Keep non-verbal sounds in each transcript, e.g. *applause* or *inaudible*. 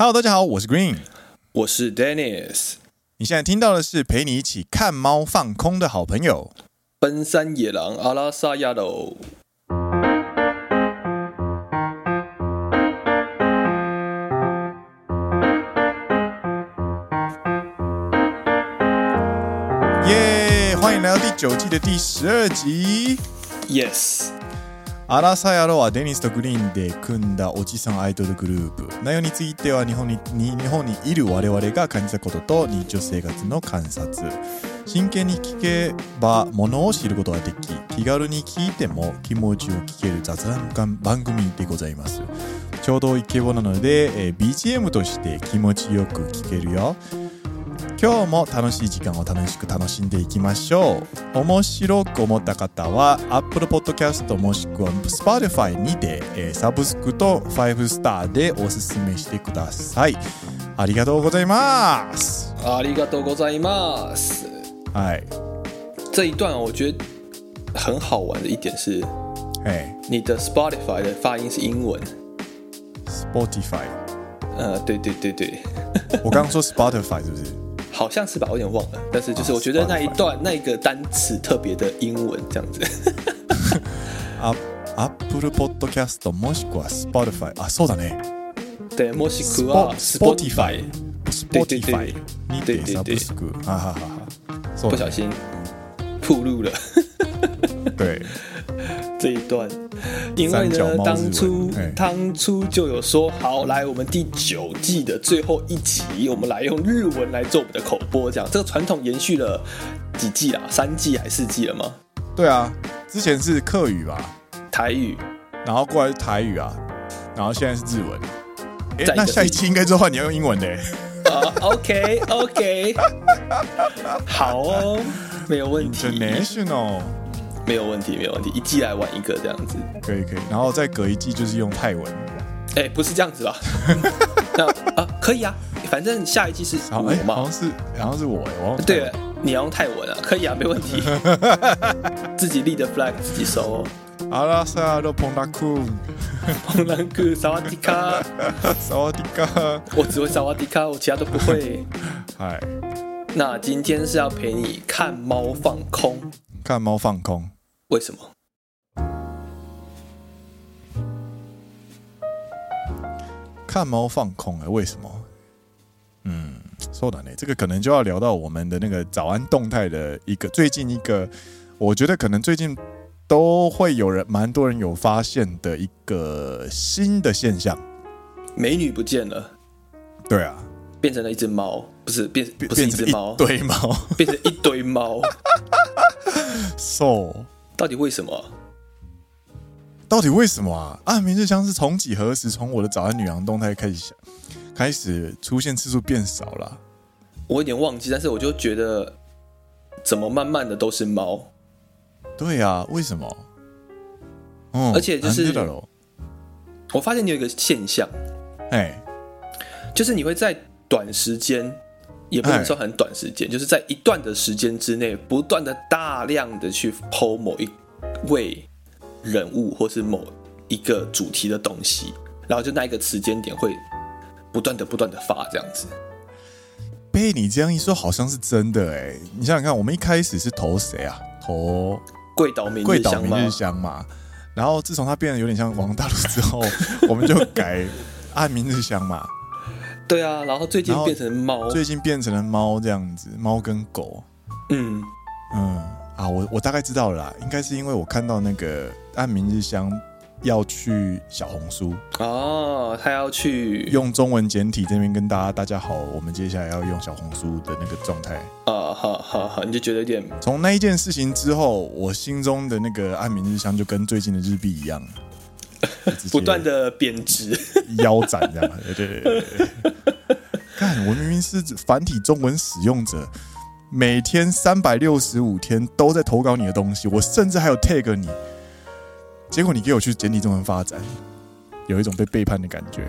Hello，大家好，我是 Green，我是 Dennis。你现在听到的是陪你一起看猫放空的好朋友——奔山野狼阿拉萨亚罗。耶！欢迎来到第九季的第十二集。Yes。アラサー野郎はデニスとグリーンで组んだおじさんアイドルグループ。内容については日本に日本にいる我々が感じたことと日常生活の观察。真剣に闻けばものを知ることができ、気軽に闻いても気持ちを闻ける雑谈番组でございます。ちょうどイケボなので、え、BGM として気持ちよく闻けるよ。今日も楽しい时间を楽しく楽しんでいきましょう。面白く思った方は Apple Podcast もしくは Spotify にて、えー、サブスクと5スターでおすすめしてください。ありがとうございます。ありがとうございます。はい。这一段我觉得很好玩的一点是嘿。你的 Spotify 的发音是英文。Spotify 呃对对对对。我刚刚说 Spotify 是不是？好像是吧，我有点忘了。但是就是我觉得那一段、啊、那一个单词特别的英文这样子。アップルポッドキャストもしくは Spotify あそうだね。对，もしくは Spotify。Spotify にてサブスク。哈哈哈哈。不小心暴露了。对。 这一段，因为呢，当初当初就有说好，来我们第九季的最后一集，我们来用日文来做我们的口播，这样这个传统延续了几季啊？三季还是四季了吗？对啊，之前是客语吧，台语，然后过来是台语啊，然后现在是日文。哎，那下一期应该之后你要用英文的。啊，OK OK，好哦，没有问题。International。没有问题，没有问题，一季来玩一个这样子，可以可以，然后再隔一季就是用泰文，哎，不是这样子吧？*laughs* 那啊，可以啊，反正下一季是我嘛，好像是，好像是我，我对，你要用泰文啊，可以啊，没问题，*laughs* 自己立的 flag 自己收。阿拉萨亚罗彭达库，彭达库，萨瓦迪卡，*laughs* 萨瓦迪卡，我只会萨瓦迪卡，我其他都不会。嗨，那今天是要陪你看猫放空，看猫放空。为什么？看猫放空哎、欸，为什么？嗯，说的呢，这个可能就要聊到我们的那个早安动态的一个最近一个，我觉得可能最近都会有人蛮多人有发现的一个新的现象，美女不见了。对啊，变成了一只猫，不是变，不是一只猫，堆猫，变成一堆猫。*laughs* So。到底为什么？到底为什么啊？啊，明日香是从几何时从我的早安女郎动态开始开始出现次数变少了啊？我有点忘记，但是我就觉得怎么慢慢的都是猫？对啊，为什么？嗯，而且就是我发现你有一个现象，哎，就是你会在短时间。也不能说很短时间，就是在一段的时间之内，不断的大量的去 po 某一位人物或是某一个主题的东西，然后就那一个时间点会不断的不断的发这样子。被你这样一说，好像是真的哎！你想想看，我们一开始是投谁啊？投贵岛明贵岛明日香嘛。然后自从他变得有点像王大陆之后，*laughs* 我们就改按明日香嘛。对啊，然后最近变成猫，最近变成了猫这样子，猫跟狗。嗯嗯啊，我我大概知道了啦，应该是因为我看到那个按明日香要去小红书哦，他要去用中文简体这边跟大家大家好，我们接下来要用小红书的那个状态啊，好好好，你就觉得有点从那一件事情之后，我心中的那个按明日香就跟最近的日币一样。*laughs* 不断的贬值，*laughs* 腰斩这样，对对对对。看，我明明是繁体中文使用者，每天三百六十五天都在投稿你的东西，我甚至还有 tag 你，结果你给我去简体中文发展，有一种被背叛的感觉。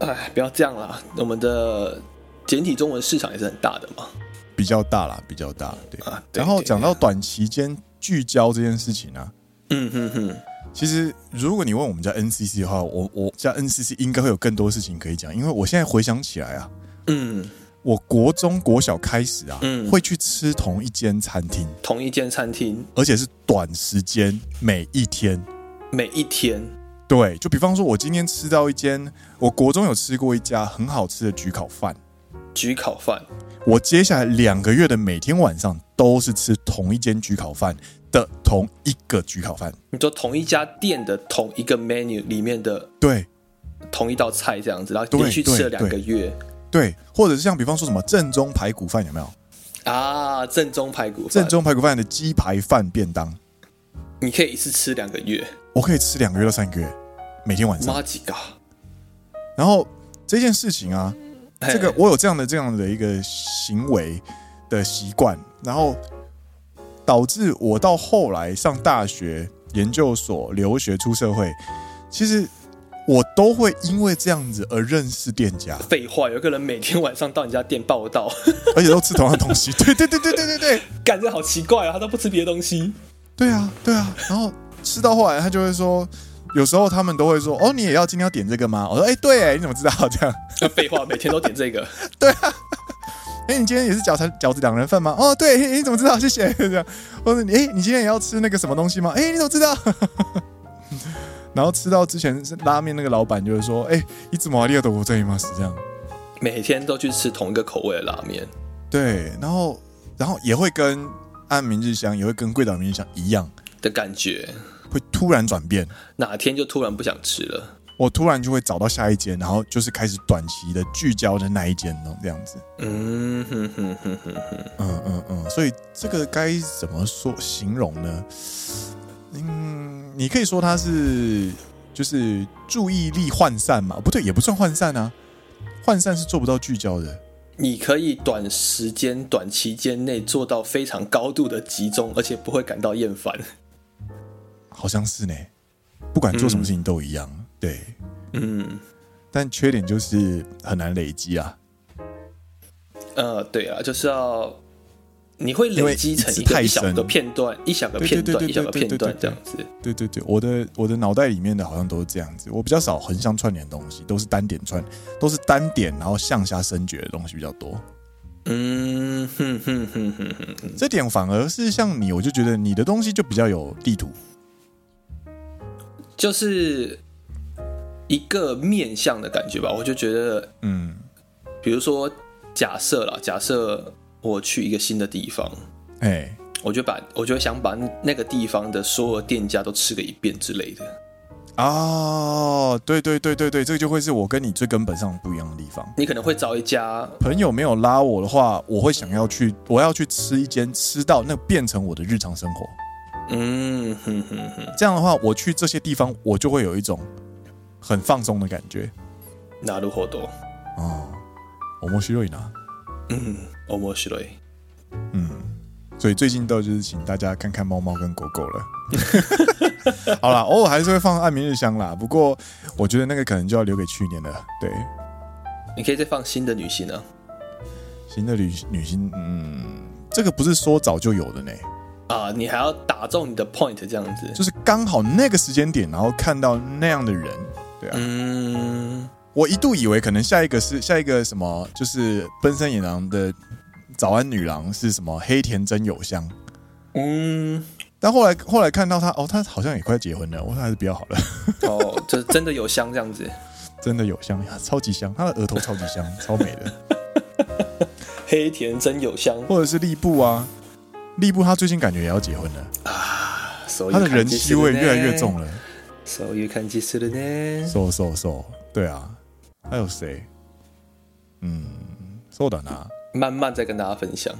哎，不要这样啦，我们的简体中文市场也是很大的嘛，比较大啦，比较大，对。然后讲到短期间聚焦这件事情啊，嗯哼哼。其实如果你问我们家 NCC 的话，我我家 NCC 应该会有更多事情可以讲，因为我现在回想起来啊，嗯，我国中国小开始啊，嗯。会去吃同一间餐厅，同一间餐厅，而且是短时间，每一天。每一天，对，就比方说，我今天吃到一间，我国中有吃过一家很好吃的焗烤饭，焗烤饭，我接下来两个月的每天晚上都是吃同一间焗烤饭的同一个焗烤饭。你说同一家店的同一个 menu 里面的对同一道菜这样子，然后连续吃了两个月，对，或者是像比方说什么正宗排骨饭有没有？啊，正宗排骨饭，正宗排骨饭的鸡排饭便当，你可以一次吃两个月，我可以吃两个月到三个月，每天晚上。妈几个？然后这件事情啊，嘿这个我有这样的这样的一个行为的习惯，然后导致我到后来上大学、研究所、留学、出社会，其实我都会因为这样子而认识店家，废话，有个人每天晚上到你家店报道，而且都吃同样的东西。对对对对对对对，*laughs* 感觉好奇怪啊，他都不吃别的东西。对啊对啊。然后吃到后来，他就会说，有时候他们都会说：“哦，你也要今天要点这个吗？”我说：“哎，对哎，你怎么知道这样？”那废话，每天都点这个。*laughs* 对啊。哎，你今天也是饺子饺子两人份吗？哦，对，你怎么知道？谢谢。*laughs* 这样，或者你哎，你今天也要吃那个什么东西吗？哎，你怎么知道？*laughs* 然后吃到之前是拉面那个老板就是说：“哎，你怎么啊？你要多我这一吗？是这样。”每天都去吃同一个口味的拉面。对，然后然后也会跟按明日香，也会跟贵岛明日香一样的感觉，会突然转变，哪天就突然不想吃了。我突然就会找到下一间，然后就是开始短期的聚焦的那一间哦，这样子。嗯哼哼哼哼哼，嗯嗯嗯，所以这个该怎么说形容呢？嗯，你可以说它是就是注意力涣散嘛？不对，也不算涣散啊，涣散是做不到聚焦的。你可以短时间、短期间内做到非常高度的集中，而且不会感到厌烦。好像是呢，不管做什么事情都一样。嗯对，嗯，但缺点就是很难累积啊。呃，对啊，就是要你会累积成一个一小个片段，一小个片段，一小个片段这样子。对对对，我的我的脑袋里面的好像都是这样子。我比较少横向串联的东西，都是单点串，都是单点然后向下深掘的东西比较多。嗯哼哼哼哼哼，这点反而是像你，我就觉得你的东西就比较有地图，就是。一个面向的感觉吧，我就觉得，嗯，比如说假设啦，假设我去一个新的地方，哎、欸，我就把我就想把那个地方的所有店家都吃个一遍之类的。哦，对对对对对，这个就会是我跟你最根本上不一样的地方。你可能会找一家朋友没有拉我的话，我会想要去，我要去吃一间，吃到那变成我的日常生活。嗯哼哼哼，这样的话，我去这些地方，我就会有一种。很放松的感觉，なるほど。哦，面白いな。嗯，面白い。嗯，所以最近都就是请大家看看猫猫跟狗狗了。*laughs* 好啦，偶尔还是会放暗明日香啦。不过我觉得那个可能就要留给去年了。对，你可以再放新的女星啊。新的女女星，嗯，这个不是说早就有的呢。啊，你还要打中你的 point 这样子，就是刚好那个时间点，然后看到那样的人。 对啊，嗯，我一度以为可能下一个是下一个什么，就是奔山野狼的早安女郎是什么黑田真有香，嗯，但后来后来看到他，哦，他好像也快结婚了，我说还是比较好的。哦，就真的有香这样子，*laughs* 真的有香呀，超级香，他的额头超级香，超美的。*laughs* 黑田真有香，或者是吏部啊，吏部他最近感觉也要结婚了。啊，他的人气味越来越重了。そういう感じするね。そうそうそう，对啊，还有谁？嗯，そうだな。慢慢再跟大家分享。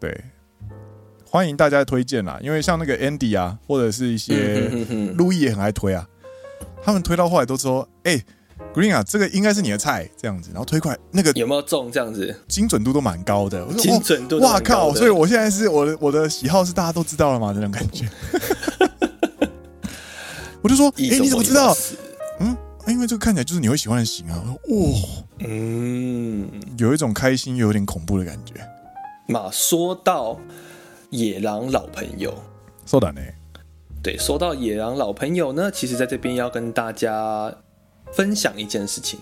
对，欢迎大家推荐啦，因为像那个 Andy 啊，或者是一些路易也很爱推啊。他们推到后来都说：“哎，Green 啊，这个应该是你的菜。”这样子，然后推快那个有没有中？这样子精准度都蛮高的。精准度，哇靠！所以我现在是我的我的喜好是大家都知道了吗？这种感觉。 我就说，哎、欸，你怎么知道？嗯，因为这个看起来就是你会喜欢的型啊。哇，嗯，有一种开心又有点恐怖的感觉。嘛，说到野狼老朋友，说的呢，对，说到野狼老朋友呢，其实在这边要跟大家分享一件事情，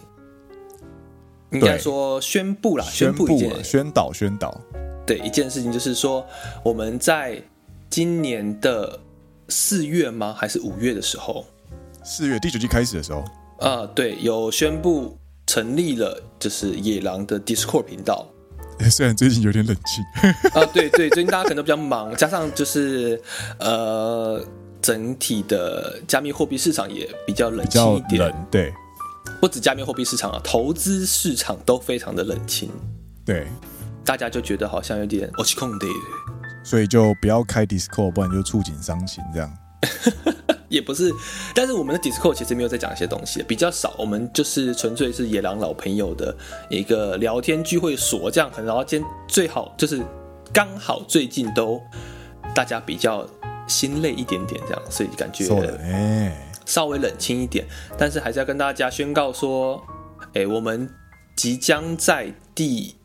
应该说宣布啦，宣布一件，宣导宣导。对，一件事情就是说，我们在今年的四月吗？还是五月的时候？四月第九季开始的时候。啊，对，有宣布成立了，就是野狼的 Discord 频道。*laughs* 虽然最近有点冷清。*laughs* 啊，对对，最近大家可能都比较忙，加上就是呃，整体的加密货币市场也比较冷清一点。冷，对。不止加密货币市场啊，投资市场都非常的冷清。对。大家就觉得好像有点落ち込んで， 所以就不要开 Discord，不然就触景伤情这样。*laughs* 也不是，但是我们的 Discord 其实没有在讲一些东西，比较少。我们就是纯粹是野狼老朋友的一个聊天聚会所这样。然后今天最好就是刚好最近都大家比较心累一点点这样，所以感觉稍微冷清一点。但是还是要跟大家宣告说，哎，我们即将在第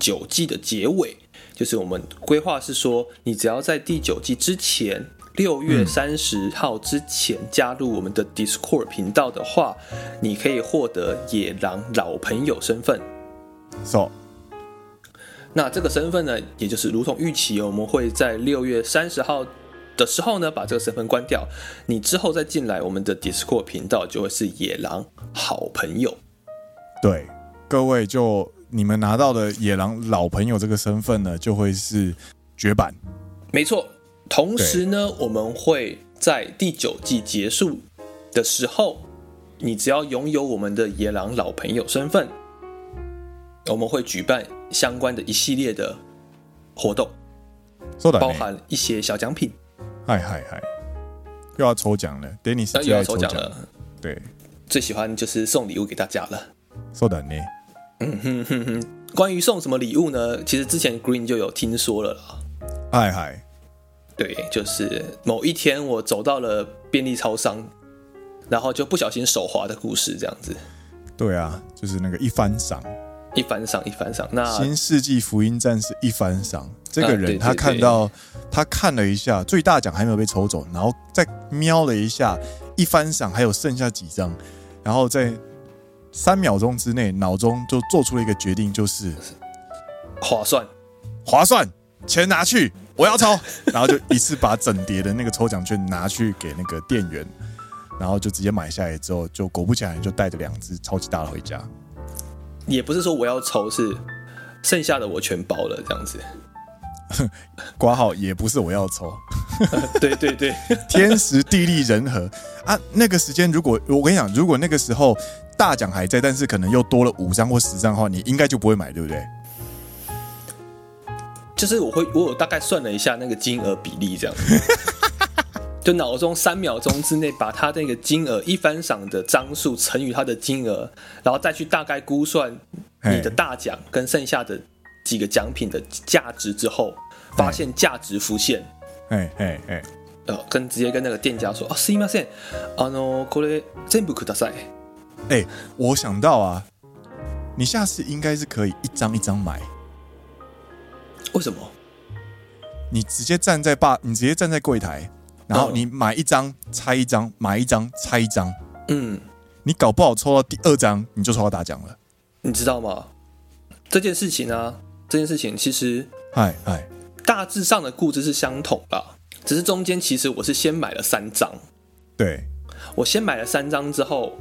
九季的结尾，就是我们规划是说，你只要在第九季之前。六月三十号之前加入我们的 Discord 频道的话，你可以获得野狼老朋友身份。So，那这个身份呢，也就是如同预期，我们会在六月三十号的时候呢，把这个身份关掉。你之后再进来我们的 Discord 频道，就会是野狼好朋友。对，各位就你们拿到的野狼老朋友这个身份呢，就会是绝版。没错。同时呢，我们会在第九季结束的时候，你只要拥有我们的野狼老朋友身份，我们会举办相关的一系列的活动，包含一些小奖品。嗨嗨嗨，又要抽奖了，Dennis 又要抽奖了。对，最喜欢就是送礼物给大家了。そうだね。 嗯哼哼哼，关于送什么礼物呢？其实之前 Green 就有听说了啦。嗨嗨。对，就是某一天我走到了便利超商，然后就不小心手滑的故事，这样子。对啊，就是那个一番赏，一番赏，一番赏。那新世纪福音战士一番赏，这个人他看到，他看了一下，最大奖还没有被抽走，然后再瞄了一下一番赏还有剩下几张，然后在三秒钟之内，脑中就做出了一个决定，就是划算，划算，钱拿去。我要抽，*laughs* 然后就一次把整叠的那个抽奖券拿去给那个店员，然后就直接买下来之后，就果不其然就带着两只超级大的回家。也不是说我要抽，是剩下的我全包了这样子。*laughs* 挂号也不是我要抽，*laughs* 对对对，天时地利人和啊。那个时间如果我跟你讲，如果那个时候大奖还在，但是可能又多了五张或十张的话，你应该就不会买，对不对？就是我会，我有大概算了一下那个金额比例，这样子，*laughs* 就脑中三秒钟之内把它那个金额一番赏的张数乘以它的金额，然后再去大概估算你的大奖跟剩下的几个奖品的价值之后，发现价值浮现，哎哎哎，呃，跟直接跟那个店家说啊，すいません，あのこれ全部ください。 哎，我想到啊，你下次应该是可以一张一张买。为什么？你直接站在吧，你直接站在柜台，然后你买一张拆一张，买一张拆一张。嗯，你搞不好抽到第二张，你就抽到大奖了。你知道吗？这件事情呢、啊，这件事情其实，嗨嗨，大致上的故事是相同的，只是中间其实我是先买了三张。对，我先买了三张之后，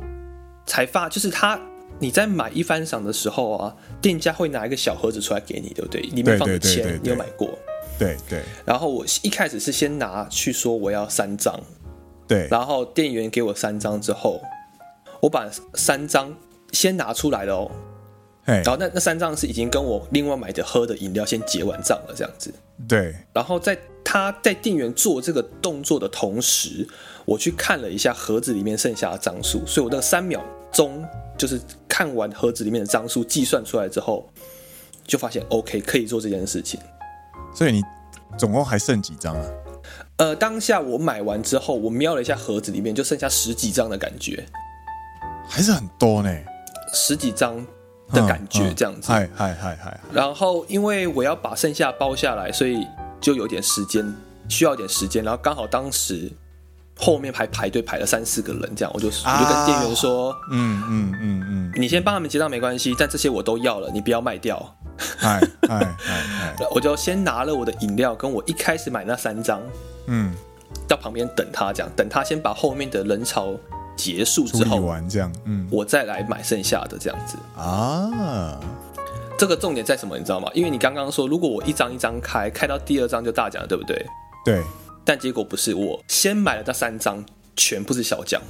才发就是他。你在买一番赏的时候啊，店家会拿一个小盒子出来给你，对不对？里面放的钱，你有买过？对对。然后我一开始是先拿去说我要三张，对。然后店员给我三张之后，我把三张先拿出来了哦。然后那那三张是已经跟我另外买的喝的饮料先结完账了，这样子。对。然后在他在店员做这个动作的同时，我去看了一下盒子里面剩下的张数，所以我那个三秒钟。就是看完盒子里面的张数计算出来之后，就发现 OK 可以做这件事情。所以你总共还剩几张啊？呃，当下我买完之后，我瞄了一下盒子里面，就剩下十几张的感觉，还是很多呢。十几张的感觉这样子。嗨嗨嗨嗨。然后因为我要把剩下包下来，所以就有点时间，需要点时间。然后刚好当时后面排排队排了三四个人，这样我就、啊、我就跟店员说，嗯嗯嗯嗯，你先帮他们结账没关系，但这些我都要了，你不要卖掉。嗨嗨嗨，*laughs* 我就先拿了我的饮料，跟我一开始买那三张，嗯，到旁边等他，这样等他先把后面的人潮结束之后完这样，嗯，我再来买剩下的这样子啊。这个重点在什么？你知道吗？因为你刚刚说，如果我一张一张开，开到第二张就大奖，对不对？对。但结果不是，我先买了那三张，全部是小奖。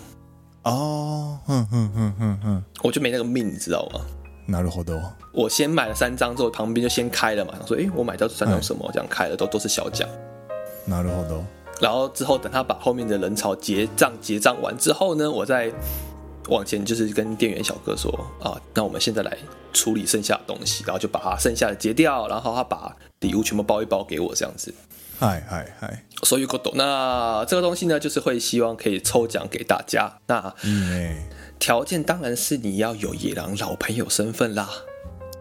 哦，哼哼哼哼哼，我就没那个命，你知道吗？なるほど。我先买了三张之后，旁边就先开了嘛，想说，哎，我买到三张什么？这样开了都都是小奖。なるほど。然后之后等他把后面的人潮结账结账完之后呢，我再往前就是跟店员小哥说啊，那我们现在来处理剩下的东西，然后就把他剩下的结掉，然后他把礼物全部包一包给我这样子。 嗨嗨嗨，所以够懂。那这个东西呢，就是会希望可以抽奖给大家。那条件当然是你要有野狼老朋友身份啦。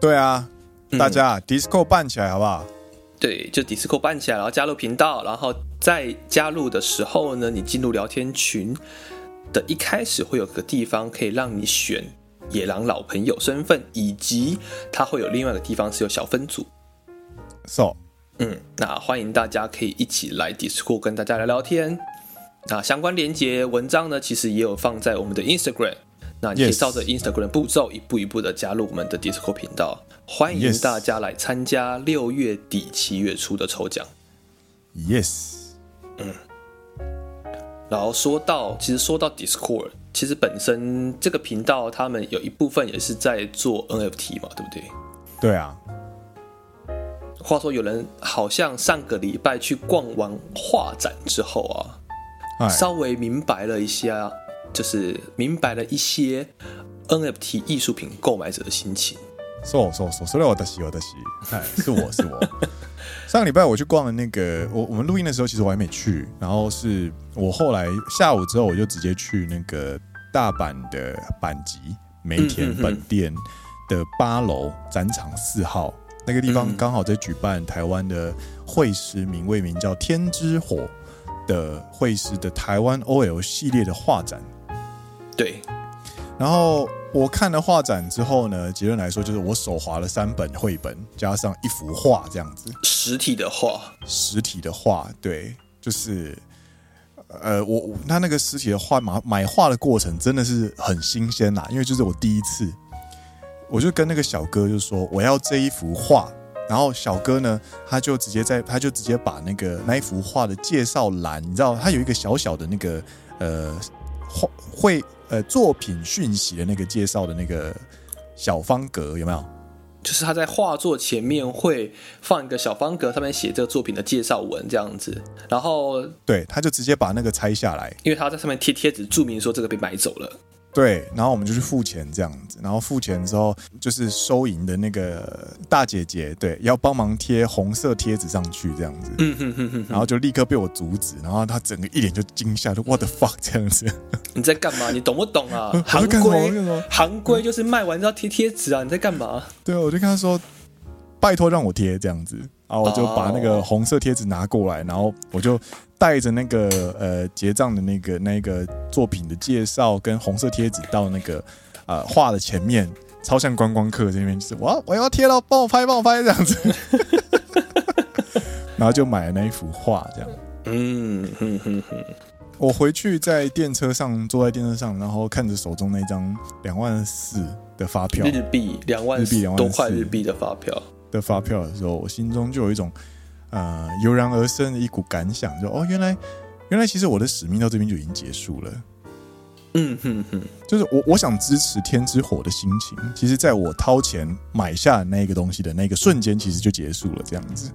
对啊，大家、嗯、Discord 办起来好不好？对，就 Discord 办起来，然后加入频道，然后在加入的时候呢，你进入聊天群的一开始会有个地方可以让你选野狼老朋友身份，以及它会有另外一个地方是有小分组。So。嗯，那欢迎大家可以一起来 Discord 跟大家聊聊天。那相关连接文章呢，其实也有放在我们的 Instagram。那你可以照着 Instagram 步骤一步一步的加入我们的 Discord 频道。欢迎大家来参加六月底七月初的抽奖。Yes。嗯。然后说到，其实说到 Discord，其实本身这个频道他们有一部分也是在做 NFT 嘛，对不对？对啊。话说，有人好像上个礼拜去逛完画展之后啊，稍微明白了一下，就是明白了一些 NFT 艺术品购买者的心情。说说说，说了我的喜，我的喜，哎，是我是我。上个礼拜我去逛了那个，我我们录音的时候其实我还没去，然后是我后来下午之后我就直接去那个大阪的阪急梅田本店的八楼展场四号。那个地方刚好在举办台湾的绘师名为名叫天之火的绘师的台湾 OL 系列的画展。对，然后我看了画展之后呢，结论来说就是我手划了三本绘本加上一幅画这样子，实体的画，实体的画，对，就是呃，我他那个实体的画买买画的过程真的是很新鲜呐，因为就是我第一次。我就跟那个小哥就说我要这一幅画，然后小哥呢，他就直接在，他就直接把那个那一幅画的介绍栏，你知道，他有一个小小的那个呃画会呃作品讯息的那个介绍的那个小方格有没有？就是他在画作前面会放一个小方格，上面写这个作品的介绍文这样子，然后对，他就直接把那个拆下来，因为他在上面贴贴纸注明说这个被买走了。对，然后我们就去付钱这样子，然后付钱之后，就是收银的那个大姐姐，对，要帮忙贴红色贴纸上去这样子，嗯哼哼哼，然后就立刻被我阻止，然后她整个一脸就惊吓，就 What the fuck 这样子，你在干嘛？你懂不懂啊？*laughs* 行规，行规就是卖完之后贴贴纸啊，你在干嘛？对啊，我就跟她说，拜托让我贴这样子，然后我就把那个红色贴纸拿过来，然后我就。带着那个呃结账的那个那个作品的介绍跟红色贴纸到那个呃画的前面，超像观光客这边就是我要我要贴了，帮我拍帮我拍这样子，*laughs* 然后就买了那一幅画这样。嗯哼哼哼，我回去在电车上坐在电车上，然后看着手中那张两万四的发票，日币两万日币两万多块日币的发票的发票的时候，我心中就有一种。呃，油然而生的一股感想，就哦，原来，原来其实我的使命到这边就已经结束了。嗯哼哼，就是我我想支持天之火的心情，其实在我掏钱买下那个东西的那个瞬间，其实就结束了。这样子，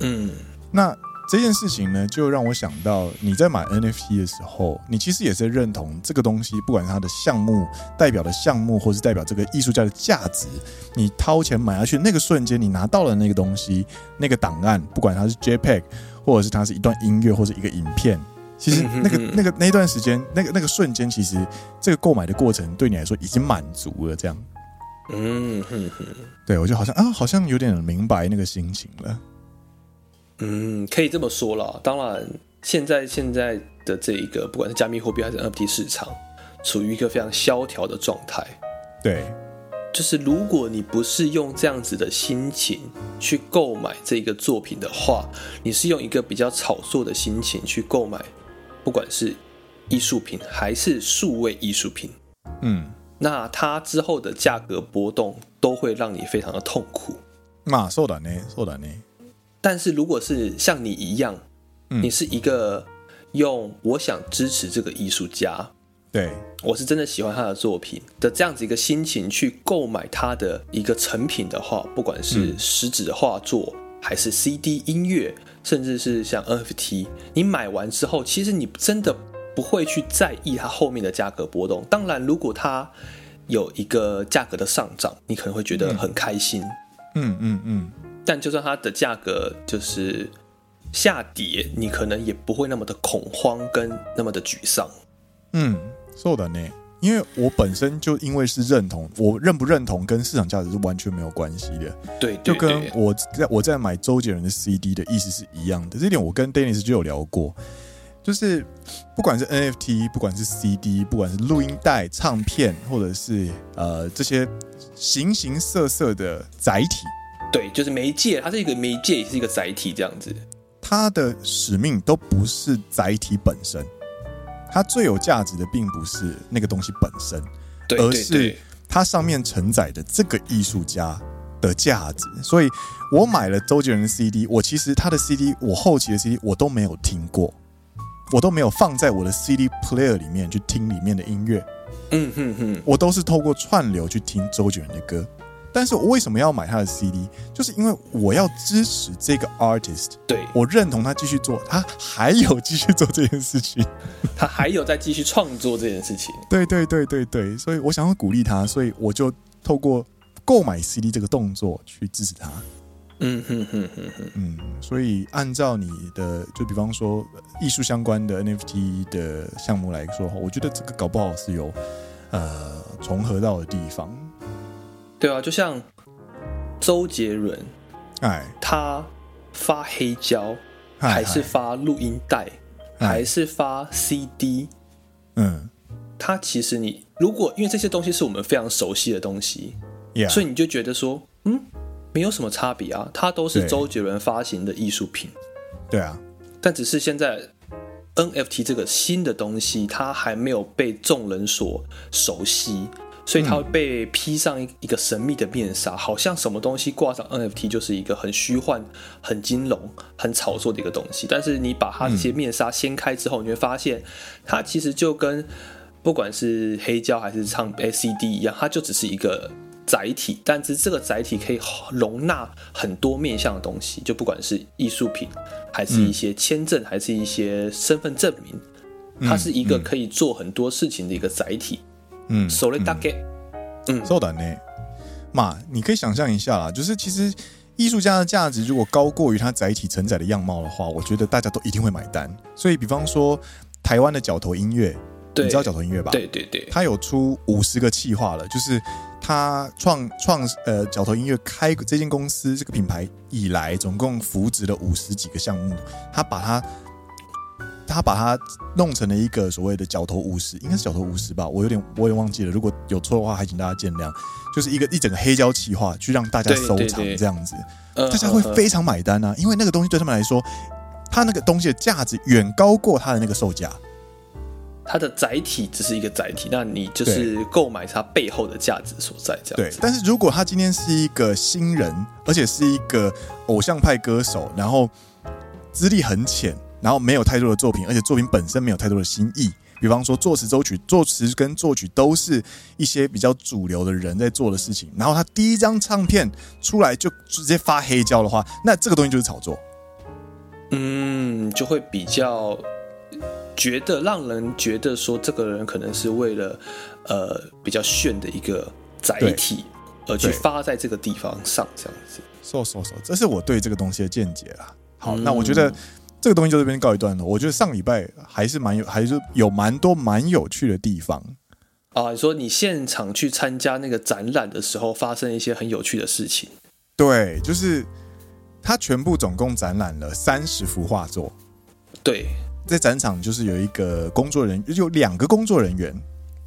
嗯，那。这件事情呢，就让我想到，你在买 NFT 的时候，你其实也是认同这个东西，不管是它的项目代表的项目，或是代表这个艺术家的价值，你掏钱买下去那个瞬间，你拿到了那个东西，那个档案，不管它是 JPEG，或者是它是一段音乐，或者一个影片，其实那个那个那一段时间，那个那个瞬间，其实这个购买的过程对你来说已经满足了。这样，嗯哼哼，对我就好像啊，好像有点明白那个心情了。嗯，可以这么说了。当然， 现在现在的这一个，不管是加密货币还是 NFT 市场，处于一个非常萧条的状态。对，就是如果你不是用这样子的心情去购买这个作品的话，你是用一个比较炒作的心情去购买，不管是艺术品还是数位艺术品，嗯，那它之后的价格波动都会让你非常的痛苦。嘛，そうだね，そうだね。 但是如果是像你一样，嗯、你是一个用我想支持这个艺术家。对，我是真的喜欢他的作品的这样子一个心情去购买他的一个成品的话，不管是实质的画作，还是 CD 音乐，甚至是像 NFT，你买完之后，其实你真的不会去在意它后面的价格波动。当然，如果它有一个价格的上涨，你可能会觉得很开心。嗯嗯嗯。但就算它的价格就是下跌，你可能也不会那么的恐慌跟那么的沮丧。嗯。そうだね，因为我本身就因为是认同，我认不认同跟市场价值是完全没有关系的。对，对，就跟我在我在买周杰伦的 CD 的意思是一样的。这点我跟 Dennis 就有聊过，就是不管是 NFT，不管是 CD，不管是录音带、唱片，或者是呃这些形形色色的载体， 对，就是媒介，它是一个媒介，也是一个载体，这样子。它的使命都不是载体本身。它最有价值的并不是那个东西本身，对对对，而是它上面承载的这个艺术家的价值。所以我买了周杰伦的 CD，我其实他的 CD，我后期的 CD 我都没有听过，我都没有放在我的 CD player 里面去听里面的音乐。嗯哼哼，我都是透过串流去听周杰伦的歌。但是我为什么要买他的 CD？就是因为我要支持这个 artist，对，我认同他继续做，他还有继续做这件事情，*laughs* 他还有在继续创作这件事情。对对对对对，所以我想要鼓励他，所以我就透过购买 CD 这个动作去支持他。嗯哼哼哼哼，嗯，所以按照你的，就比方说艺术相关的 NFT 的项目来说，我觉得这个搞不好是有呃重合到的地方。对啊，就像周杰伦，哎，他发黑胶，还是发录音带，还是发 CD，嗯，他其实你如果因为这些东西是我们非常熟悉的东西.所以你就觉得说，嗯，没有什么差别啊，它都是周杰伦发行的艺术品，对啊，但只是现在 NFT 这个新的东西，它还没有被众人所熟悉。所以它会被披上一一个神秘的面纱，好像什么东西挂上 NFT 就是一个很虚幻、很金融、很炒作的一个东西。但是你把它这些面纱掀开之后，你会发现，它其实就跟不管是黑胶还是唱 CD 一样，它就只是一个载体。但是这个载体可以容纳很多面向的东西，就不管是艺术品，还是一些签证，还是一些身份证明，它是一个可以做很多事情的一个载体。嗯，それだけ，嗯，そうだね。嘛，你可以想象一下啦，就是其实艺术家的价值如果高过于它载体承载的样貌的话，我觉得大家都一定会买单。所以，比方说台湾的角头音乐，你知道角头音乐吧？对对对，他有出五十个企划了，就是他创创呃角头音乐开这间公司这个品牌以来，总共扶植了五十几个项目，他把它。 他把它弄成了一个所谓的“角头五十”，应该是“角头五十”吧，我有点我也忘记了。如果有错的话，还请大家见谅。就是一个一整个黑胶企划，去让大家收藏这样子，大家会非常买单啊，因为那个东西对他们来说，他那个东西的价值远高过他的那个售价。它的载体只是一个载体，那你就是购买它背后的价值所在，这样。对，但是如果他今天是一个新人，而且是一个偶像派歌手，然后资历很浅。然后没有太多的作品，而且作品本身没有太多的新意。比方说作词、作曲、作词跟作曲都是一些比较主流的人在做的事情。然后他第一张唱片出来就直接发黑胶的话，那这个东西就是炒作。嗯，就会比较觉得让人觉得说这个人可能是为了呃比较炫的一个载体而去发在这个地方上这样子。说说说，这是我对这个东西的见解啦。好，嗯、那我觉得。这个东西就这边告一段落。我觉得上礼拜还是蛮有，还是有蛮多蛮有趣的地方啊。你说你现场去参加那个展览的时候，发生一些很有趣的事情。对，就是他全部总共展览了三十幅画作。对，在展场就是有一个工作人员，有两个工作人员，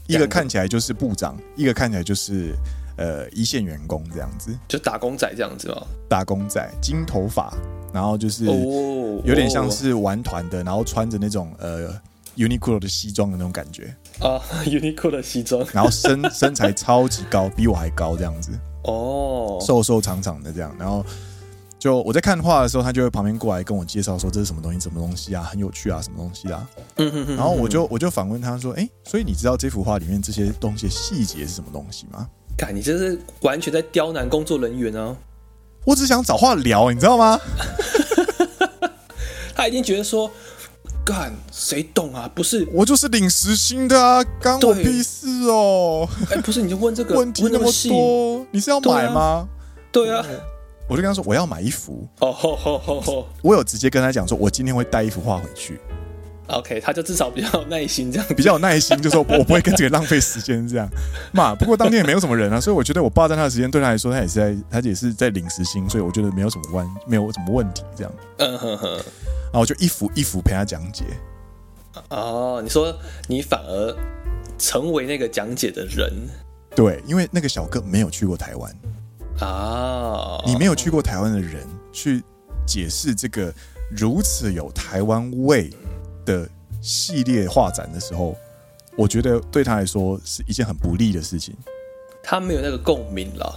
一个看起来就是部长，一个看起来就是呃一线员工这样子，就打工仔这样子哦？打工仔，金头发，然后就是有点像是玩团的，然后穿着那种呃 Uniqlo 的西装的那种感觉啊，Uniqlo 的西装，然后身 *laughs* 身材超级高，比我还高这样子，哦，瘦瘦长长的这样，然后。就我在看画的时候，他就会旁边过来跟我介绍说，这是什么东西，什么东西啊，很有趣啊，什么东西啊。嗯哼哼。然后我就我就反问他说：“哎，所以你知道这幅画里面这些东西的细节是什么东西吗？”看，你这是完全在刁难工作人员哦。我只想找话聊，你知道吗？*laughs* 他已经觉得说，干，谁懂啊？不是，我就是领时薪的啊，干我屁事哦。哎，不是，你就问这个 *laughs* 问题那么多，你是要买吗？对啊。我就跟他说我要买一幅哦吼吼吼吼！我有直接跟他讲说，我今天会带一幅画回去。OK，他就至少比较有耐心，这样比较有耐心，就说我不会跟这个浪费时间这样嘛。不过当天也没有什么人啊，所以我觉得我霸占他的时间对他来说，他也是在他也是在领时薪，所以我觉得没有什么关没有什么问题这样。嗯哼哼。然后我就一幅一幅陪他讲解。哦，你说你反而成为那个讲解的人？对，因为那个小哥没有去过台湾。啊！你没有去过台湾的人去解释这个如此有台湾味的系列画展的时候，我觉得对他来说是一件很不利的事情。他没有那个共鸣了，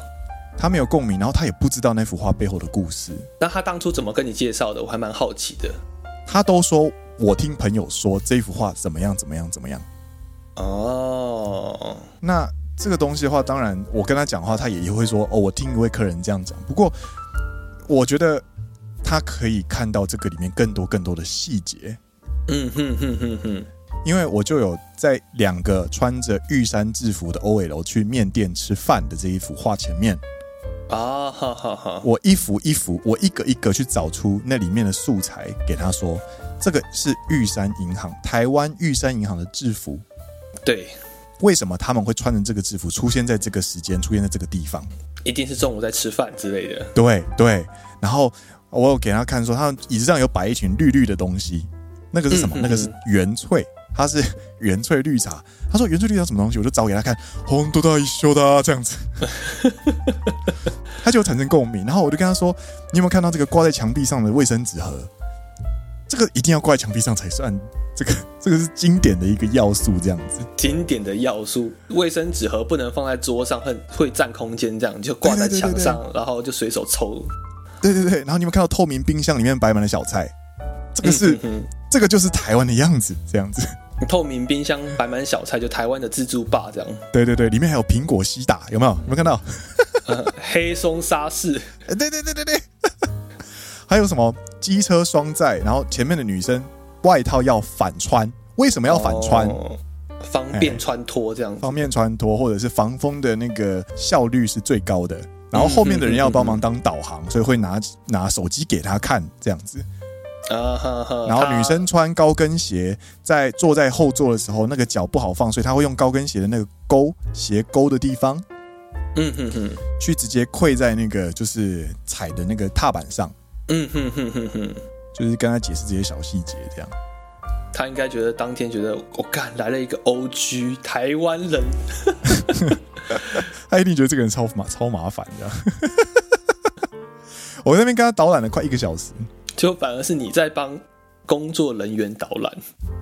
他没有共鸣，然后他也不知道那幅画背后的故事。那他当初怎么跟你介绍的？我还蛮好奇的。他都说我听朋友说这幅画怎么样怎么样怎么样。哦，那。这个东西的话，当然我跟他讲话，他也会说哦，我听一位客人这样讲。不过，我觉得他可以看到这个里面更多更多的细节。嗯哼哼哼哼。因为我就有在两个穿着玉山制服的 OL 去面店吃饭的这一幅画前面啊，哈哈哈。我一幅一幅，我一个一个去找出那里面的素材，给他说，这个是玉山银行，台湾玉山银行的制服。对。为什么他们会穿着这个制服出现在这个时间，出现在这个地方？一定是中午在吃饭之类的。对对，然后我有给他看说，他椅子上有摆一群绿绿的东西，那个是什么？嗯、那个是原萃，它是 *laughs* 原萃绿茶。他说原萃绿茶什么东西？我就找给他看，红豆大一修的这样子，*laughs* 他就产生共鸣。然后我就跟他说，你有没有看到这个挂在墙壁上的卫生纸盒？这个一定要挂在墙壁上才算。这个 *laughs* 这个是经典的一个要素，这样子。经典的要素，卫生纸盒不能放在桌上，很会占空间，这样就挂在墙上，然后就随手抽。对对对，然后你们看到透明冰箱里面摆满了小菜，这个是、嗯、这个就是台湾的样子，这样子。透明冰箱摆满小菜，就台湾的自助霸，这样。对对对，里面还有苹果西打，有没有？有没有看到？呃、黑松沙士。对对对对对。*laughs* 还有什么机车双载，然后前面的女生。外套要反穿，为什么要反穿？哦、方便穿脱这样子。方便穿脱，或者是防风的那个效率是最高的。然后后面的人要帮忙当导航，嗯、所以会拿拿手机给他看这样子。啊哈哈。然后女生穿高跟鞋，在坐在后座的时候，那个脚不好放，所以她会用高跟鞋的那个钩鞋钩的地方，嗯哼哼，去直接跪在那个就是踩的那个踏板上。嗯哼哼哼哼。就是跟他解释这些小细节，这样，他应该觉得当天觉得我干、哦、来了一个 OG 台湾人，他一定觉得这个人超麻超麻烦，这样。*laughs* 我那边跟他导览了快一个小时，就反而是你在帮工作人员导览，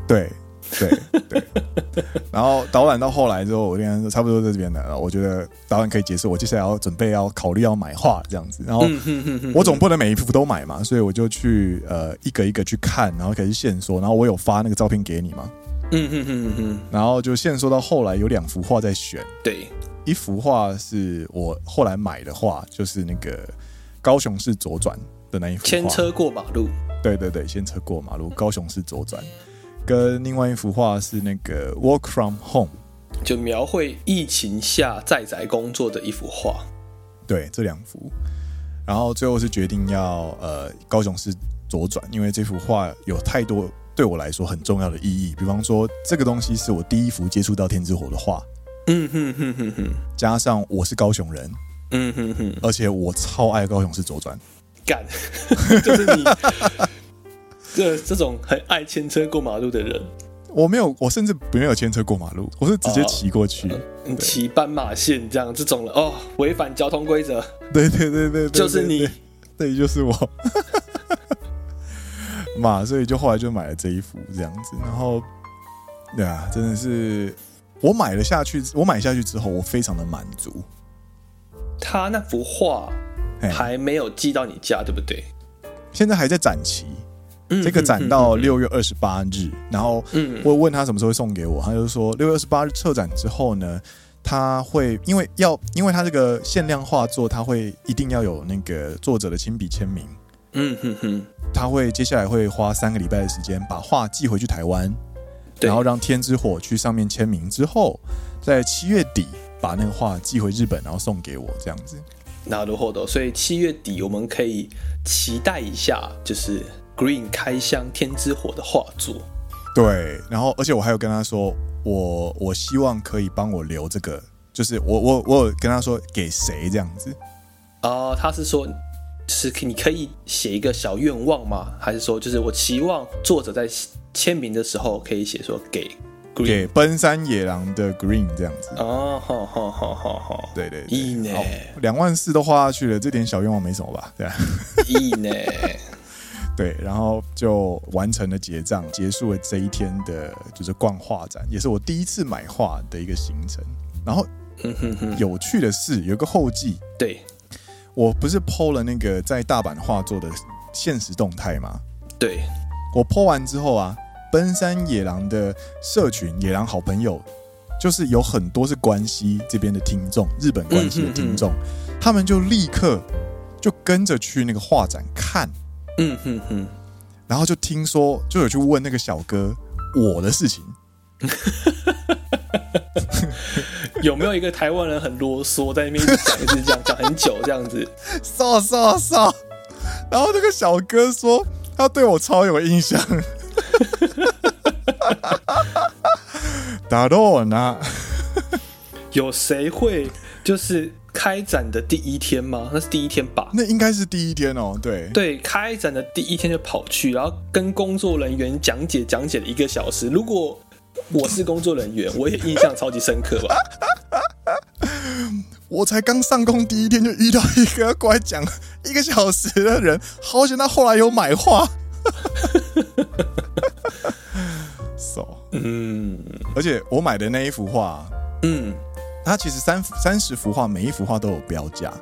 对。对对，*laughs* 然后导览到后来之后，我跟他说差不多在这边来了。我觉得导览可以结束，我接下来要准备要考虑要买画这样子。然后我总不能每一幅都买嘛，所以我就去呃一个一个去看，然后开始线索。然后我有发那个照片给你嘛，嗯嗯嗯嗯。然后就现说到后来有两幅画在选，对，一幅画是我后来买的画，就是那个高雄市左转的那一幅画，牵车过马路。对对对，牵车过马路，高雄市左转。跟另外一幅画是那个 Work from Home，就描绘疫情下在宅工作的一幅画。对，这两幅，然后最后是决定要呃高雄市左转，因为这幅画有太多对我来说很重要的意义。比方说，这个东西是我第一幅接触到天之火的画，嗯哼哼哼哼，加上我是高雄人，嗯哼哼，而且我超爱高雄市左转，干，*laughs* 就是你。*laughs* 这这种很爱牵车过马路的人，我没有，我甚至没有牵车过马路，我是直接骑过去，骑、哦、斑马线这样这种了哦，违反交通规则。对对对对，对，就是你，对，就是我。*laughs* 嘛，所以就后来就买了这一幅这样子，然后，对啊，真的是我买了下去，我买下去之后，我非常的满足。他那幅画还没有寄到你家，对不对？现在还在展期，这个展到六月二十八日。然后，我问他什么时候会送给我，他就说六月二十八日撤展之后呢，他会因为要，因为他这个限量画作，他会一定要有那个作者的亲笔签名。嗯哼哼，他会接下来会花三个礼拜的时间把画寄回去台湾，然后让天之火去上面签名之后，在七月底把那个画寄回日本，然后送给我这样子。那如后的？所以七月底我们可以期待一下，就是 Green 开箱天之火的画作。对，然后而且我还有跟他说，我我希望可以帮我留这个，就是我我我有跟他说给谁这样子。哦，他是说。是，你可以写一个小愿望吗？还是说，就是我期望作者在签名的时候可以写说给给奔山野狼的 Green 这样子？哦，好好好好好，对对，一呢，两万四都花下去了，这点小愿望没什么吧？*laughs* 对啊，一呢，*laughs* 对，然后就完成了结账，结束了这一天的，就是逛画展，也是我第一次买画的一个行程。然后，有趣的是，有个后记，对。我不是 po 了那个在大阪画作的现实动态吗？对，我 po 完之后啊，奔山野狼的社群野狼好朋友，就是有很多是关西这边的听众，日本关西的听众，他们就立刻就跟着去那个画展看，嗯哼哼，然后就听说就有去问那个小哥我的事情。*laughs* 有没有一个台湾人很啰嗦，在那边讲一直讲讲很久这样子？扫扫扫！然后那个小哥说他对我超有印象。*laughs* 打到我呢？*laughs* 有谁会就是开展的第一天吗？那是第一天吧？那应该是第一天哦。对对，开展的第一天就跑去，然后跟工作人员讲解讲解了一个小时。如果我是工作人员，我也印象超级深刻吧。*laughs* 我才刚上工第一天就遇到一个过来讲一个小时的人，好险他后来有买画。嗯，而且我买的那一幅画，嗯，它其实三三十幅画，每一幅画都有标价。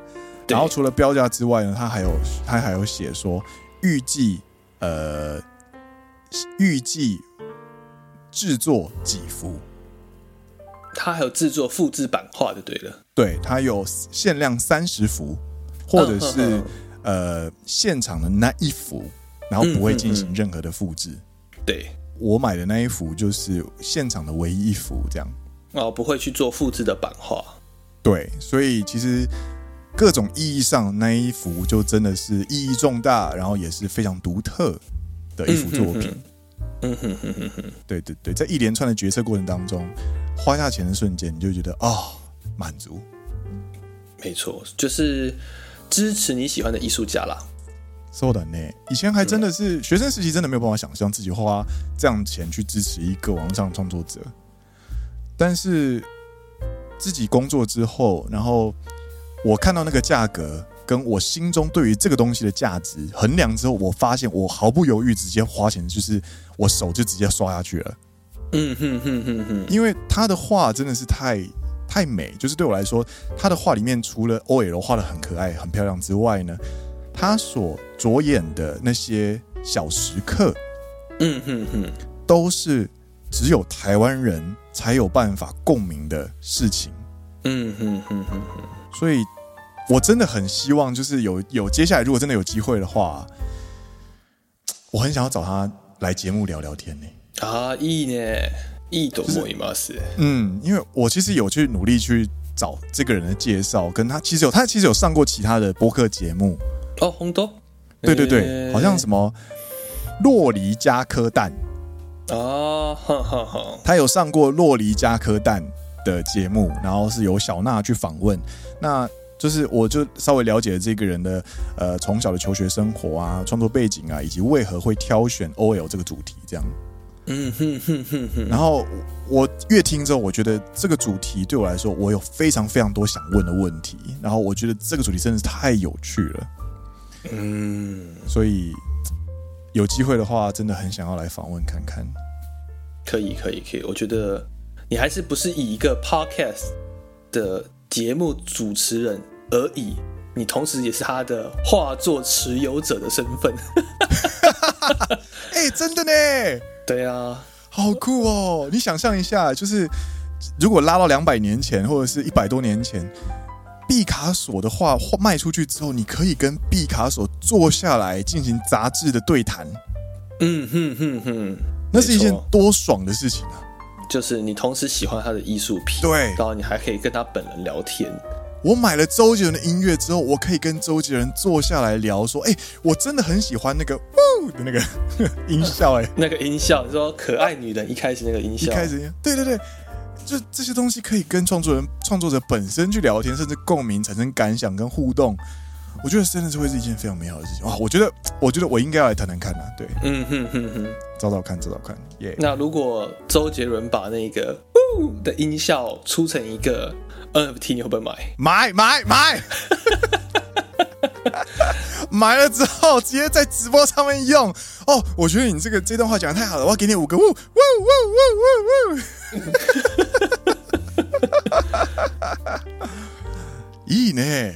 然后除了标价之外呢，它还有它还有写说预计呃预计制作几幅。它还有制作复制版画就对了，对，它有限量三十幅，或者是、嗯、呃现场的那一幅，然后不会进行任何的复制。对，我买的那一幅就是现场的唯一一幅，这样哦，不会去做复制的版画。对，所以其实各种意义上那一幅就真的是意义重大，然后也是非常独特的一幅作品。嗯哼哼哼哼，对对对，在一连串的决策过程当中。花下钱的瞬间，你就觉得啊，哦，满足。没错，就是支持你喜欢的艺术家啦。说的呢，以前还真的是、嗯、学生时期，真的没有办法想象自己花这样钱去支持一个网络上创作者。但是自己工作之后，然后我看到那个价格，跟我心中对于这个东西的价值衡量之后，我发现我毫不犹豫直接花钱，就是我手就直接刷下去了。嗯哼哼哼哼，因为他的画真的是太太美，就是对我来说，他的画里面除了 OL 画的很可爱、很漂亮之外呢，他所着眼的那些小时刻，嗯哼哼，都是只有台湾人才有办法共鸣的事情。嗯哼哼哼哼，所以我真的很希望，就是有有接下来如果真的有机会的话，我很想要找他来节目聊聊天呢。啊，いいね，いいと思います。嗯，因为我其实有去努力去找这个人的介绍，跟他其实有他其实有上过其他的播客节目 哦，红豆，对对对，欸、好像什么洛梨加颗蛋哦，哈哈哈，他有上过洛梨加颗蛋的节目，然后是由小娜去访问，那就是我就稍微了解了这个人的呃从小的求学生活啊、创作背景啊，以及为何会挑选 OL 这个主题这样。嗯哼哼哼哼。然后我越听之后，我觉得这个主题对我来说，我有非常非常多想问的问题。然后我觉得这个主题真的是太有趣了。嗯，所以有机会的话，真的很想要来访问看看。可以，可以，可以。我觉得你还是不是以一个 podcast 的节目主持人而已，你同时也是他的画作持有者的身份。*laughs* 哎、欸，真的呢？对啊，好酷哦！你想象一下，就是如果拉到两百年前，或者是一百多年前，毕卡索的画卖出去之后，你可以跟毕卡索坐下来进行杂志的对谈。嗯哼哼哼，那是一件多爽的事情啊！就是你同时喜欢他的艺术品，对，然后你还可以跟他本人聊天。我买了周杰伦的音乐之后，我可以跟周杰伦坐下来聊，说：“哎、欸，我真的很喜欢那个呜的那个 *laughs* 音效、欸，哎，那个音效，你说可爱女人一开始那个音效，一开始，对对对，就这些东西可以跟创作人、创作者本身去聊天，甚至共鸣、产生感想跟互动，我觉得真的是会是一件非常美好的事情啊！我觉得，我觉得我应该要来谈谈看啊，对，嗯哼哼哼，找找看，找找看，耶、yeah！那如果周杰伦把那个呜的音效出成一个。NFT 你会不会买？买买买！买了之后直接在直播上面用哦。我觉得你这个这段话讲的太好了，我要给你五个呜呜呜呜呜呜！*laughs* 咦呢？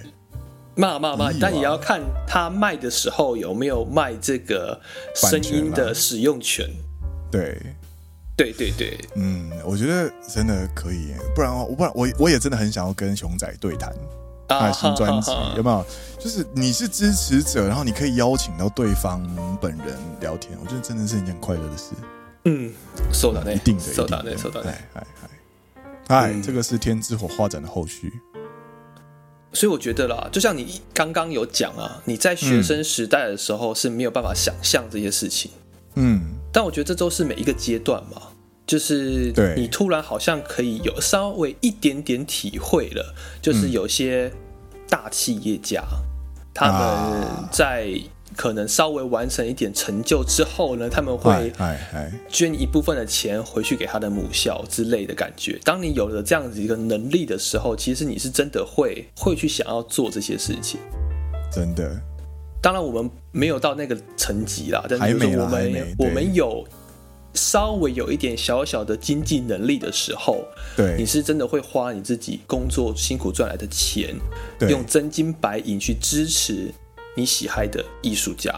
骂骂骂！但也要看他卖的时候有没有卖这个声音的使用权。对。对对对，嗯，我觉得真的可以，不然我不然我我也真的很想要跟熊仔对谈他的新专辑有没有？就是你是支持者，然后你可以邀请到对方本人聊天，我觉得真的是一件快乐的事。嗯，收到的，一定的，收到的，收到的。嗨嗨嗨，嗨，这个是天之火画展的后续。所以我觉得啦，就像你刚刚有讲啊，你在学生时代的时候是没有办法想象这些事情。嗯，但我觉得这都是每一个阶段嘛，就是你突然好像可以有稍微一点点体会了，就是有些大企业家、嗯、他们在可能稍微完成一点成就之后呢，他们会捐一部分的钱回去给他的母校之类的感觉。当你有了这样子一个能力的时候，其实你是真的会会去想要做这些事情，真的。当然，我们没有到那个层级啦，但是我们我们有稍微有一点小小的经济能力的时候，对，你是真的会花你自己工作辛苦赚来的钱，用真金白银去支持你喜爱的艺术家，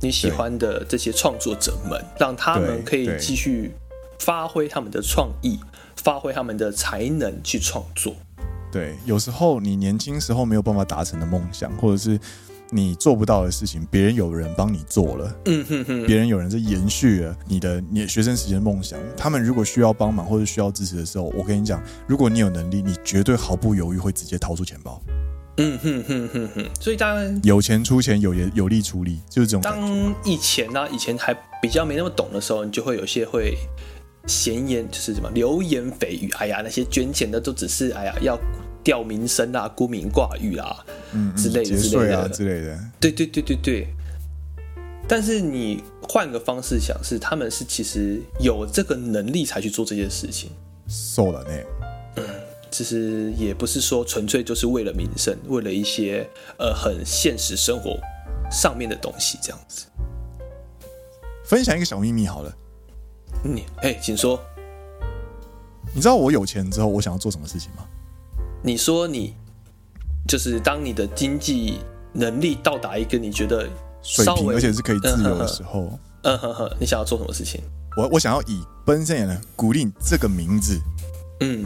你喜欢的这些创作者们，让他们可以继续发挥他们的创意，发挥他们的才能去创作。对，有时候你年轻时候没有办法达成的梦想，或者是。你做不到的事情，别人有人帮你做了。嗯哼哼，别人有人在延续了你的你学生时间梦想。他们如果需要帮忙或者需要支持的时候，我跟你讲，如果你有能力，你绝对毫不犹豫会直接掏出钱包。嗯哼哼哼哼。所以当然有钱出钱，有有有力出力，就是这种。当以前呢、啊，以前还比较没那么懂的时候，你就会有些会闲言，就是什么流言蜚语。哎呀，那些捐钱的都只是哎呀要。吊民生啊，沽名挂誉啊，嗯，之类的之类的、啊、之类的，对对对对对。但是你换个方式想，是他们是其实有这个能力才去做这件事情。瘦了呢，嗯，其实也不是说纯粹就是为了民生，为了一些呃很现实生活上面的东西这样子。分享一个小秘密好了，你哎，请说。你知道我有钱之后，我想要做什么事情吗？你说你就是当你的经济能力到达一个你觉得水平，而且是可以自由的时候，嗯哼哼，你想要做什么事情？我我想要以奔现的古令这个名字，嗯，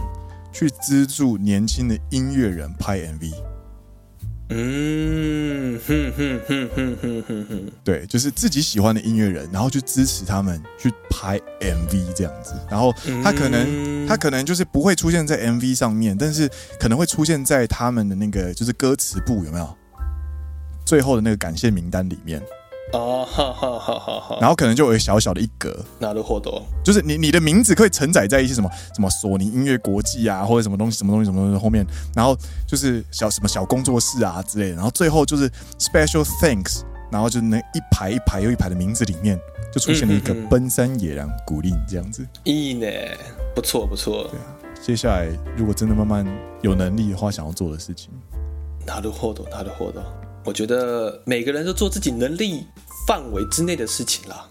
去资助年轻的音乐人拍 MV。嗯哼哼哼哼哼哼哼，对，就是自己喜欢的音乐人，然后去支持他们去拍 MV 这样子，然后他可能、嗯、他可能就是不会出现在 MV 上面，但是可能会出现在他们的那个就是歌词部有没有？最后的那个感谢名单里面，哦，哈哈哈哈哈。然后可能就有小小的一格，なるほど，就是你你的名字可以承载在一些什么什么索尼音乐国际啊，或者什么东西什么东西什么东西后面，然后就是小什么小工作室啊之类的，然后最后就是 special thanks，然后就那一排一排又一排的名字里面就出现了一个奔山野狼古令这样子。いいね，不错不错。对啊，接下来如果真的慢慢有能力的话，想要做的事情。なるほどなるほど。 我觉得每个人都做自己能力范围之内的事情啦。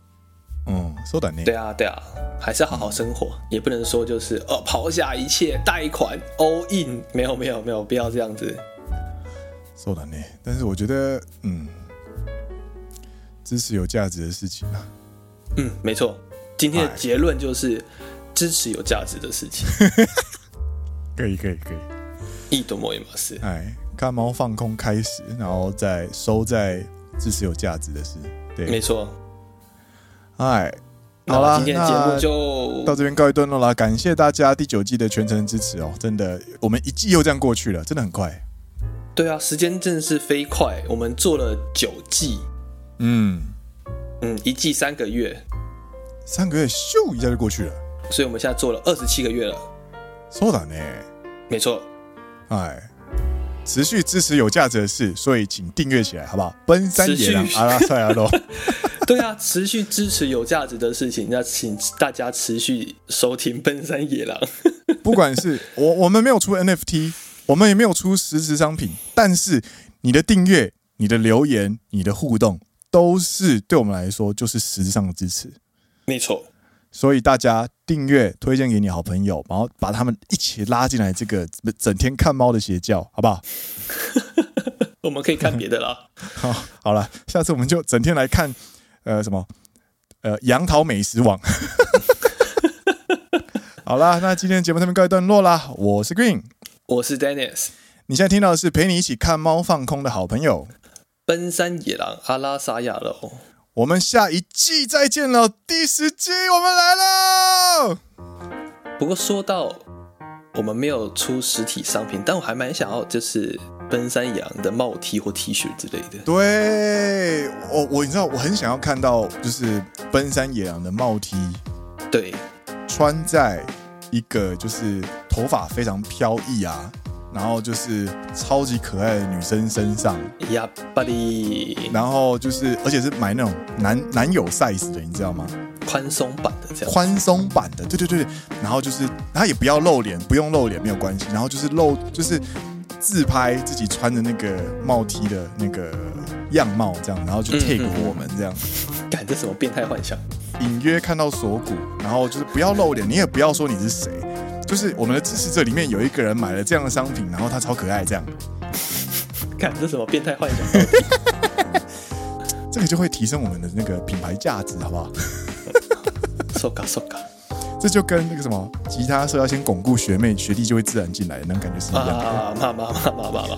嗯，说的呢。对啊，对啊，还是要好好生活，嗯、也不能说就是哦，抛下一切贷款 all in，没有没有没有必要这样子。说的呢，但是我觉得，嗯，支持有价值的事情啊。嗯，没错。今天的结论就是支持有价值的事情。*laughs* 可以可以可以。いいと思います。哎。 看猫放空开始，然后再收在支持有价值的事。对，没错。哎，好啦，今天的节目就到这边告一段落啦。感谢大家第九季的全程支持哦，真的，我们一季又这样过去了，真的很快。对啊，时间真的是飞快。我们做了九季，嗯嗯，一季三个月，三个月咻一下就过去了。所以我们现在做了二十七个月了。そうだね，没错。哎。 持续支持有价值的事，所以请订阅起来，好不好？奔山野狼阿拉塞亚罗，*laughs* 对啊，持续支持有价值的事情，那请大家持续收听奔山野狼。*laughs* 不管是我，我们没有出 NFT，我们也没有出实质商品，但是你的订阅、你的留言、你的互动，都是对我们来说就是实质上的支持。没错。所以大家订阅、推荐给你好朋友，然后把他们一起拉进来这个整天看猫的邪教，好不好？*laughs* 我们可以看别的啦。好，好了，下次我们就整天来看，呃，什么，呃，杨桃美食网。*laughs* 好啦，那今天节目这边告一段落啦。我是 Green，我是 Dennis。你现在听到的是陪你一起看猫放空的好朋友——奔山野狼阿拉萨亚罗。我们下一季再见了，第十季我们来了。不过说到我们没有出实体商品，但我还蛮想要，就是奔山野狼的帽 T 或 T 恤之类的。对，我我你知道，我很想要看到，就是奔山野狼的帽 T，对，穿在一个就是头发非常飘逸啊。然后就是超级可爱的女生身上，呀巴里，然后就是，而且是买那种男男友 size 的，你知道吗？宽松版的这样。宽松版的，对对对。然后就是，他也不要露脸，不用露脸没有关系。然后就是露，就是自拍自己穿的那个帽 T 的那个样貌这样，然后就 take 我们这样。*laughs* 干、嗯、这什么变态幻想？隐约看到锁骨，然后就是不要露脸，你也不要说你是谁。就是我们的支持者里面有一个人买了这样的商品，然后他超可爱，这样。看这什么变态幻想？这个就会提升我们的那个品牌价值，好不好？收卡收卡，这就跟那个什么吉他社要先巩固学妹学弟就会自然进来，那种感觉是一样的。啊，妈妈妈妈妈妈妈。